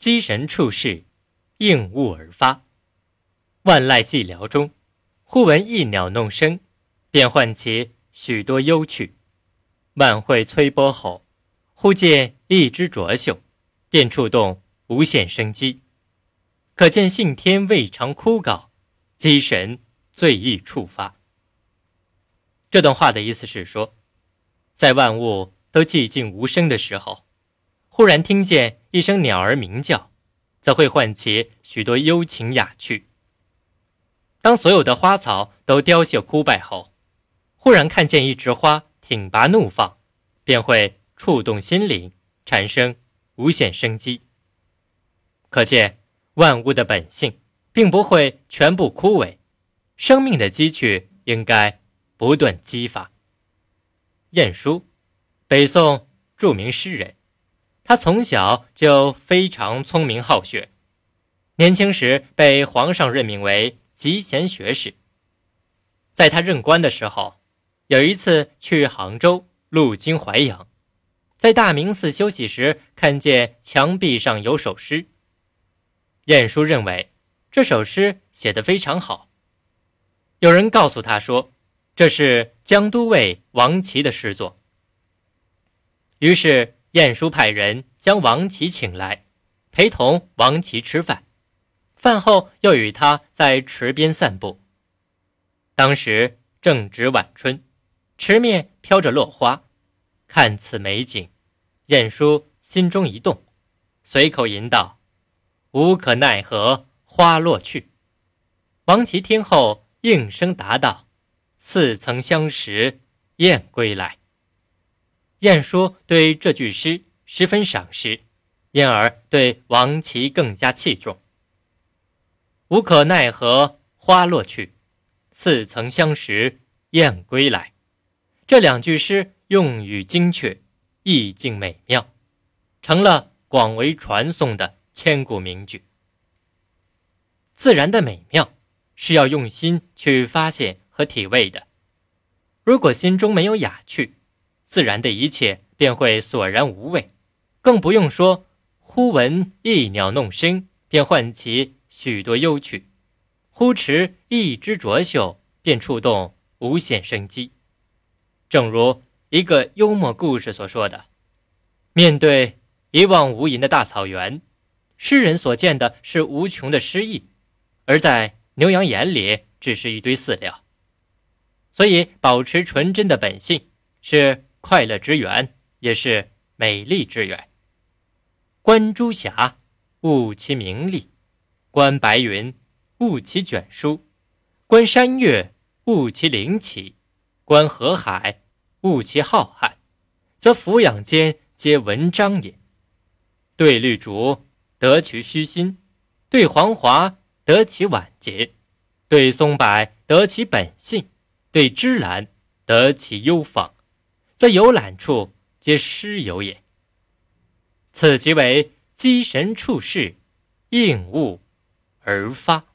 机神处事，应物而发。万籁寂寥中，忽闻一鸟弄声，便唤起许多幽趣。万卉摧波吼，忽见一枝卓秀，便触动无限生机。可见信天未尝枯槁，机神最易触发。这段话的意思是说，在万物都寂静无声的时候，忽然听见一声鸟儿鸣叫，则会唤起许多幽情雅趣。当所有的花草都凋谢枯败后，忽然看见一枝花挺拔怒放，便会触动心灵，产生无限生机。可见万物的本性并不会全部枯萎，生命的积蓄应该。不断激发。晏殊，北宋著名诗人，他从小就非常聪明好学，年轻时被皇上任命为集贤学士。在他任官的时候，有一次去杭州路经淮阳，在大明寺休息时，看见墙壁上有首诗。晏殊认为这首诗写得非常好。有人告诉他说。这是江都尉王琦的诗作。于是晏殊派人将王琦请来，陪同王琦吃饭。饭后又与他在池边散步。当时正值晚春，池面飘着落花，看此美景，晏殊心中一动，随口吟道：“无可奈何花落去。”王琦听后应声答道。似曾相识燕归来。晏殊对这句诗十分赏识，因而对王琦更加器重。无可奈何花落去，似曾相识燕归来。这两句诗用语精确，意境美妙，成了广为传颂的千古名句。自然的美妙是要用心去发现。和体味的，如果心中没有雅趣，自然的一切便会索然无味，更不用说忽闻一鸟弄声，便唤起许多幽趣；忽持一枝卓秀，便触动无限生机。正如一个幽默故事所说的：面对一望无垠的大草原，诗人所见的是无穷的诗意，而在牛羊眼里，只是一堆饲料。所以，保持纯真的本性是快乐之源，也是美丽之源。观朱霞，悟其明丽；观白云，悟其卷舒；观山岳，悟其灵奇；观河海，悟其浩瀚，则俯仰间皆文章也。对绿竹，得其虚心；对黄华，得其婉洁；对松柏，得其本性。对芝兰得其幽芳，则游览处皆师友也。此即为机神处事，应物而发。